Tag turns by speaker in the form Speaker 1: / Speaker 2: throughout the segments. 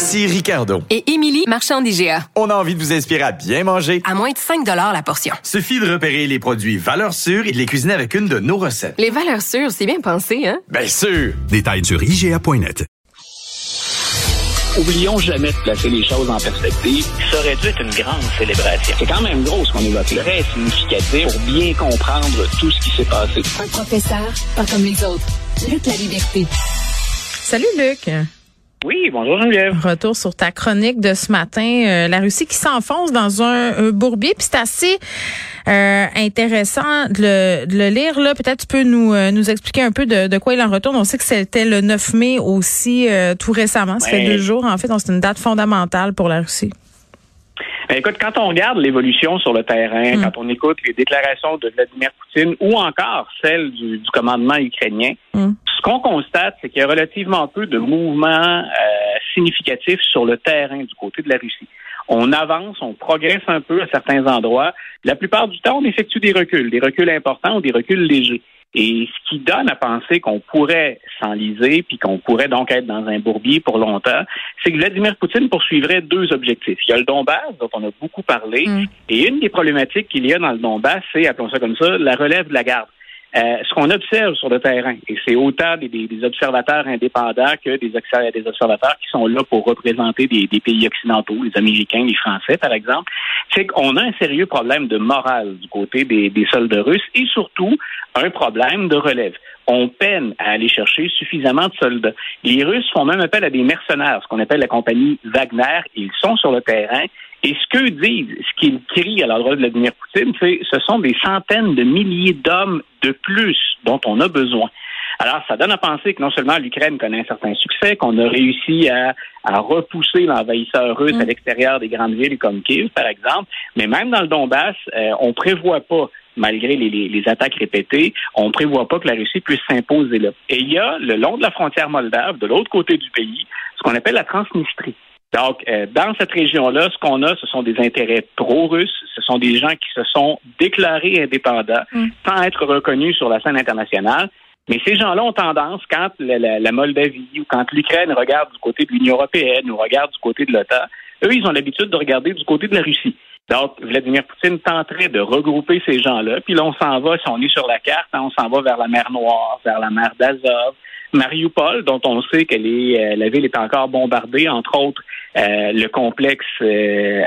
Speaker 1: Ici Ricardo.
Speaker 2: Et Émilie, marchand d'IGA.
Speaker 1: On a envie de vous inspirer à bien manger.
Speaker 2: À moins de 5 la portion.
Speaker 1: Suffit de repérer les produits valeurs sûres et de les cuisiner avec une de nos recettes.
Speaker 2: Les valeurs sûres, c'est bien pensé, hein?
Speaker 1: Bien sûr!
Speaker 3: Détails sur IGA.net.
Speaker 4: Oublions jamais de placer les choses en perspective. Ça aurait dû être une grande célébration. C'est quand même gros ce qu'on évoque. Très significatif pour bien comprendre tout ce qui s'est passé.
Speaker 5: Un professeur, pas comme les autres. Luc la liberté.
Speaker 6: Salut Luc.
Speaker 4: Oui, bonjour Geneviève.
Speaker 6: Retour sur ta chronique de ce matin, euh, la Russie qui s'enfonce dans un, bourbier, puis c'est assez euh, intéressant de le, lire là. Peut-être tu peux nous euh, nous expliquer un peu de, quoi il en retourne. On sait que c'était le 9 mai aussi, tout récemment. Ça fait deux jours en fait, donc c'est une date fondamentale pour la Russie.
Speaker 4: Ben, écoute, quand on regarde l'évolution sur le terrain, mm. quand on écoute les déclarations de Vladimir Poutine ou encore celles du, commandement ukrainien, mm. Ce qu'on constate, c'est qu'il y a relativement peu de mouvements euh, significatifs sur le terrain du côté de la Russie. On avance, on progresse un peu à certains endroits. La plupart du temps, on effectue des reculs, des reculs importants ou des reculs légers. Et ce qui donne à penser qu'on pourrait s'enliser, puis qu'on pourrait donc être dans un bourbier pour longtemps, c'est que Vladimir Poutine poursuivrait deux objectifs. Il y a le Donbass, dont on a beaucoup parlé, mm. et une des problématiques qu'il y a dans le Donbass, c'est, appelons ça comme ça, la relève de la garde. Euh, ce qu'on observe sur le terrain, et c'est autant des, observateurs indépendants que des, des, observateurs qui sont là pour représenter des, pays occidentaux, les Américains, les Français, par exemple, c'est qu'on a un sérieux problème de morale du côté des, des soldats russes et surtout un problème de relève on peine à aller chercher suffisamment de soldats. Les Russes font même appel à des mercenaires, ce qu'on appelle la compagnie Wagner. Ils sont sur le terrain et ce qu'eux disent, ce qu'ils crient à l'endroit de Vladimir Poutine, c'est ce sont des centaines de milliers d'hommes de plus dont on a besoin. Alors, ça donne à penser que non seulement l'Ukraine connaît un certain succès, qu'on a réussi à, repousser l'envahisseur russe à mm. l'extérieur des grandes villes comme Kiev, par exemple, mais même dans le Donbass, euh, on prévoit pas malgré les, les, attaques répétées, on ne prévoit pas que la Russie puisse s'imposer là. Et il y a, le long de la frontière moldave, de l'autre côté du pays, ce qu'on appelle la Transnistrie. Donc, euh, dans cette région-là, ce qu'on a, ce sont des intérêts pro-russes, ce sont des gens qui se sont déclarés indépendants mm. sans être reconnus sur la scène internationale. Mais ces gens-là ont tendance, quand la, Moldavie ou quand l'Ukraine regarde du côté de l'Union européenne ou regarde du côté de l'OTAN, eux, ils ont l'habitude de regarder du côté de la Russie. Donc, Vladimir Poutine tenterait de regrouper ces gens-là. Puis là, on s'en va, si on est sur la carte, hein, on s'en va vers la mer Noire, vers la mer d'Azov, Mariupol, dont on sait que euh, la ville est encore bombardée, entre autres euh, le complexe euh,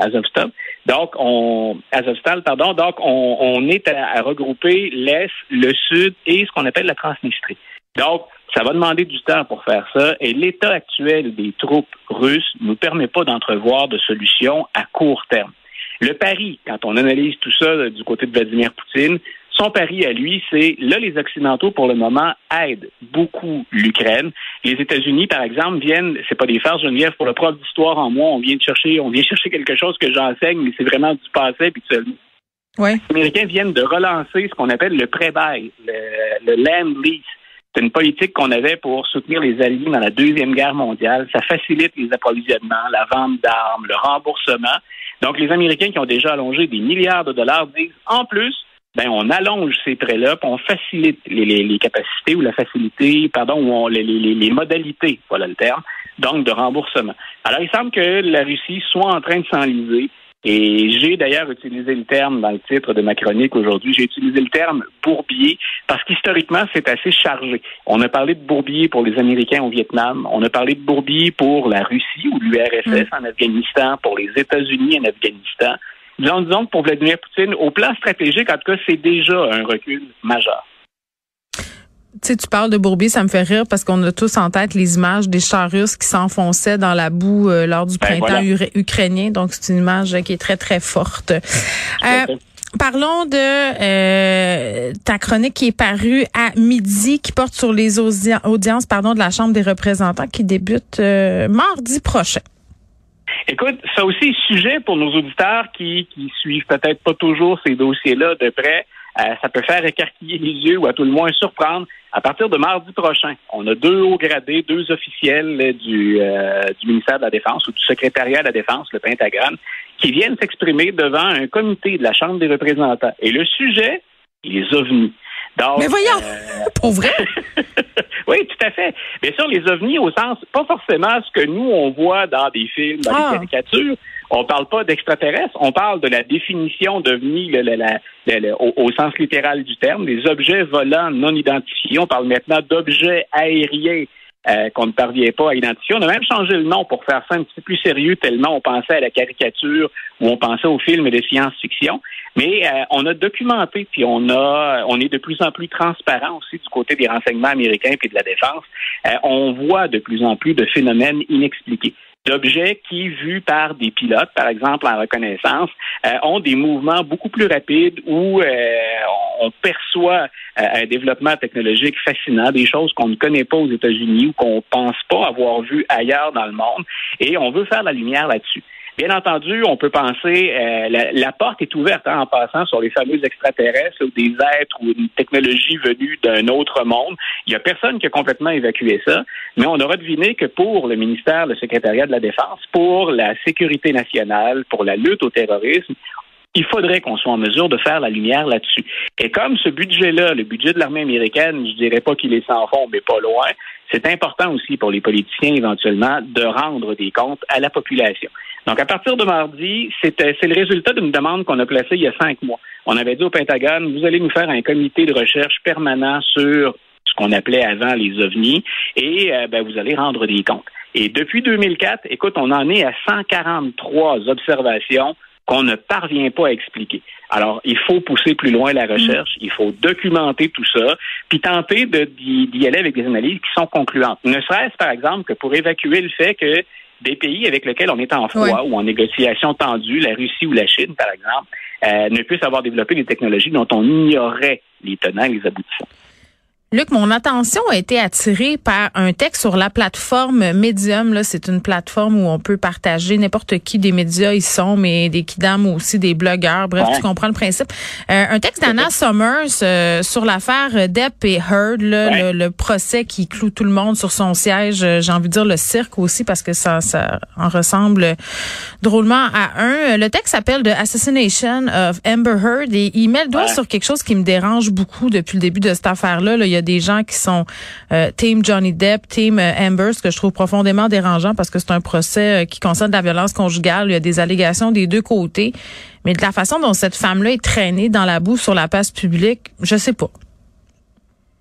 Speaker 4: Azovstal. Donc, on, Azovstal, pardon. Donc, on, est à, regrouper l'est, le sud et ce qu'on appelle la Transnistrie. Donc, ça va demander du temps pour faire ça et l'état actuel des troupes russes ne nous permet pas d'entrevoir de solution à court terme. Le pari, quand on analyse tout ça du côté de Vladimir Poutine, son pari à lui, c'est là, les Occidentaux, pour le moment, aident beaucoup l'Ukraine. Les États-Unis, par exemple, viennent, c'est pas des farces, Geneviève, pour le prof d'histoire en moi, on vient de chercher, on vient chercher quelque chose que j'enseigne, mais c'est vraiment du passé.
Speaker 6: Oui.
Speaker 4: Les Américains viennent de relancer ce qu'on appelle le pré-bail, le, le land lease. C'est une politique qu'on avait pour soutenir les Alliés dans la Deuxième Guerre mondiale. Ça facilite les approvisionnements, la vente d'armes, le remboursement. Donc, les Américains qui ont déjà allongé des milliards de dollars disent, en plus, ben on allonge ces prêts-là, on facilite les, capacités ou la facilité, pardon, ou on, les, les, modalités, voilà le terme, donc de remboursement. Alors, il semble que la Russie soit en train de s'enliser. Et j'ai d'ailleurs utilisé le terme dans le titre de ma chronique aujourd'hui, j'ai utilisé le terme bourbier parce qu'historiquement, c'est assez chargé. On a parlé de bourbier pour les Américains au Vietnam, on a parlé de bourbier pour la Russie ou l'URSS mm. en Afghanistan, pour les États-Unis en Afghanistan. Disons, disons que pour Vladimir Poutine, au plan stratégique, en tout cas, c'est déjà un recul majeur.
Speaker 6: Tu sais, tu parles de Bourbier, ça me fait rire parce qu'on a tous en tête les images des chars russes qui s'enfonçaient dans la boue euh, lors du ben, printemps ukrainien. Donc, c'est une image qui est très, très forte. Euh, Parlons de euh, ta chronique qui est parue à midi, qui porte sur les audiences pardon, de la Chambre des représentants qui débute euh, mardi prochain.
Speaker 4: Écoute, ça aussi sujet pour nos auditeurs qui, qui suivent peut-être pas toujours ces dossiers-là de près. Euh, ça peut faire écarquiller les yeux ou à tout le moins surprendre. À partir de mardi prochain, on a deux hauts gradés, deux officiels du, euh, du ministère de la Défense ou du secrétariat de la Défense, le Pentagone, qui viennent s'exprimer devant un comité de la Chambre des représentants. Et le sujet, les ovnis.
Speaker 6: Mais voyons, euh, pour vrai?
Speaker 4: oui, tout à fait. Bien sûr, les ovnis au sens, pas forcément ce que nous, on voit dans des films, dans des ah. caricatures. On parle pas d'extraterrestres, on parle de la définition d'ovnis au, au, sens littéral du terme, des objets volants non identifiés. On parle maintenant d'objets aériens euh, qu'on ne parvient pas à identifier. On a même changé le nom pour faire ça un petit peu plus sérieux, tellement on pensait à la caricature ou on pensait aux films de science-fiction. Mais euh, on a documenté, puis on a, on est de plus en plus transparent aussi du côté des renseignements américains et de la défense. Euh, on voit de plus en plus de phénomènes inexpliqués d'objets qui, vus par des pilotes, par exemple en reconnaissance, euh, ont des mouvements beaucoup plus rapides où euh, on perçoit euh, un développement technologique fascinant, des choses qu'on ne connaît pas aux États-Unis ou qu'on pense pas avoir vues ailleurs dans le monde, et on veut faire la lumière là-dessus. Bien entendu, on peut penser, euh, la, porte est ouverte hein, en passant sur les fameux extraterrestres ou des êtres ou une technologie venue d'un autre monde. Il n'y a personne qui a complètement évacué ça, mais on aura deviné que pour le ministère, le secrétariat de la Défense, pour la sécurité nationale, pour la lutte au terrorisme, il faudrait qu'on soit en mesure de faire la lumière là-dessus. Et comme ce budget-là, le budget de l'armée américaine, je dirais pas qu'il est sans fond, mais pas loin, c'est important aussi pour les politiciens éventuellement de rendre des comptes à la population. Donc, à partir de mardi, c'est le résultat d'une demande qu'on a placée il y a cinq mois. On avait dit au Pentagone, vous allez nous faire un comité de recherche permanent sur ce qu'on appelait avant les ovnis, et euh, ben, vous allez rendre des comptes. Et depuis 2004, écoute, on en est à 143 observations qu'on ne parvient pas à expliquer. Alors, il faut pousser plus loin la recherche, il faut documenter tout ça, puis tenter d'y aller avec des analyses qui sont concluantes. Ne serait-ce, par exemple, que pour évacuer le fait que des pays avec lesquels on est en froid ou en négociation tendue, la Russie ou la Chine, par exemple, euh, ne puissent avoir développé des technologies dont on ignorait les tenants et les aboutissants.
Speaker 6: Luc, mon attention a été attirée par un texte sur la plateforme Medium. Là, c'est une plateforme où on peut partager n'importe qui des médias ils sont, mais des kidam aussi des blogueurs. Bref, tu comprends le principe. Euh, un texte d'Anna Summers euh, sur l'affaire Depp et Heard, le, procès qui cloue tout le monde sur son siège. Euh, j'ai envie de dire le cirque aussi parce que ça, ça en ressemble drôlement à un. Le texte s'appelle The Assassination of Amber Heard et il met le doigt sur quelque chose qui me dérange beaucoup depuis le début de cette affaire-là. Là il y a des gens qui sont euh, Team Johnny Depp, Team euh, Amber, ce que je trouve profondément dérangeant parce que c'est un procès euh, qui concerne la violence conjugale. Il y a des allégations des deux côtés. Mais de la façon dont cette femme-là est traînée dans la boue sur la place publique, je sais pas.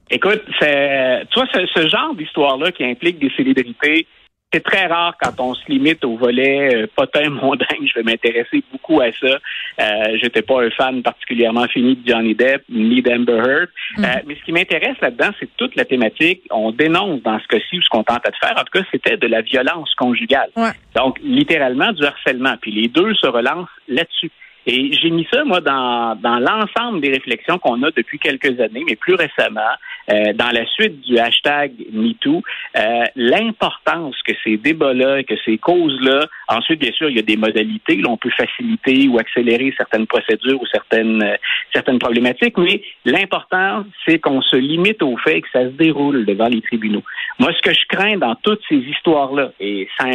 Speaker 4: Écoute, c'est, tu vois, ce genre d'histoire-là qui implique des célébrités c'est très rare quand on se limite au volet euh, potin mondain. Je vais m'intéresser beaucoup à ça. Euh, J'étais pas un fan particulièrement fini de Johnny Depp ni d'Amber Heard. Mm. Euh, mais ce qui m'intéresse là-dedans, c'est toute la thématique. On dénonce dans ce cas-ci ou ce qu'on tentait de faire. En tout cas, c'était de la violence conjugale. Donc, littéralement du harcèlement. Puis les deux se relancent là-dessus. Et j'ai mis ça, moi, dans, dans l'ensemble des réflexions qu'on a depuis quelques années, mais plus récemment, euh, dans la suite du hashtag MeToo, euh, l'importance que ces débats-là, que ces causes-là, ensuite, bien sûr, il y a des modalités, là, on peut faciliter ou accélérer certaines procédures ou certaines, euh, certaines problématiques, mais l'important, c'est qu'on se limite au fait que ça se déroule devant les tribunaux. Moi, ce que je crains dans toutes ces histoires-là, et ça,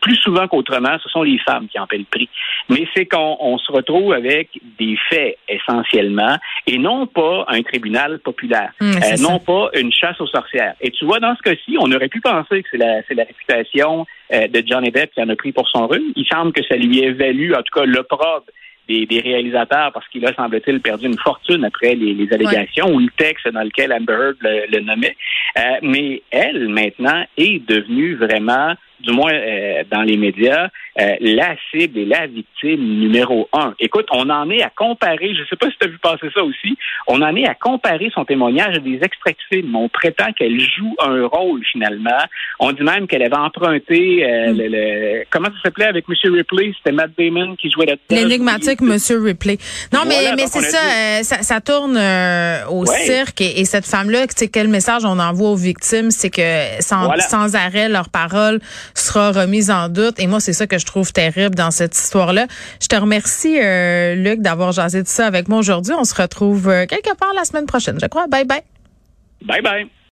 Speaker 4: plus souvent qu'autrement, ce sont les femmes qui en paient le prix, mais c'est qu'on se retrouve trouve avec des faits essentiellement et non pas un tribunal populaire, mmh, euh, non pas une chasse aux sorcières. Et tu vois, dans ce cas-ci, on aurait pu penser que c'est la, la réputation euh, de Johnny Depp qui en a pris pour son rhume. Il semble que ça lui ait valu, en tout cas, l'opprobre des, des, réalisateurs parce qu'il a, semble-t-il, perdu une fortune après les, les allégations ou le texte dans lequel Amber Heard le, nommait. Euh, mais elle, maintenant, est devenue vraiment du moins euh, dans les médias, euh, la cible et la victime numéro un. Écoute, on en est à comparer, je ne sais pas si tu as vu passer ça aussi, on en est à comparer son témoignage à des extraits de films. On prétend qu'elle joue un rôle finalement. On dit même qu'elle avait emprunté euh, mm. le, comment ça s'appelait avec M. Ripley, c'était Matt Damon qui jouait là-dedans.
Speaker 6: L'énigmatique M. Ripley. Non, mais, mais c'est ça, ça, ça, tourne au cirque et, cette femme-là, c'est quel message on envoie aux victimes, c'est que sans, sans arrêt leur parole sera remise en doute. Et moi, c'est ça que je trouve terrible dans cette histoire-là. Je te remercie, euh, Luc, d'avoir jasé de ça avec moi aujourd'hui. On se retrouve euh, quelque part la semaine prochaine, je crois. Bye bye.
Speaker 4: Bye bye.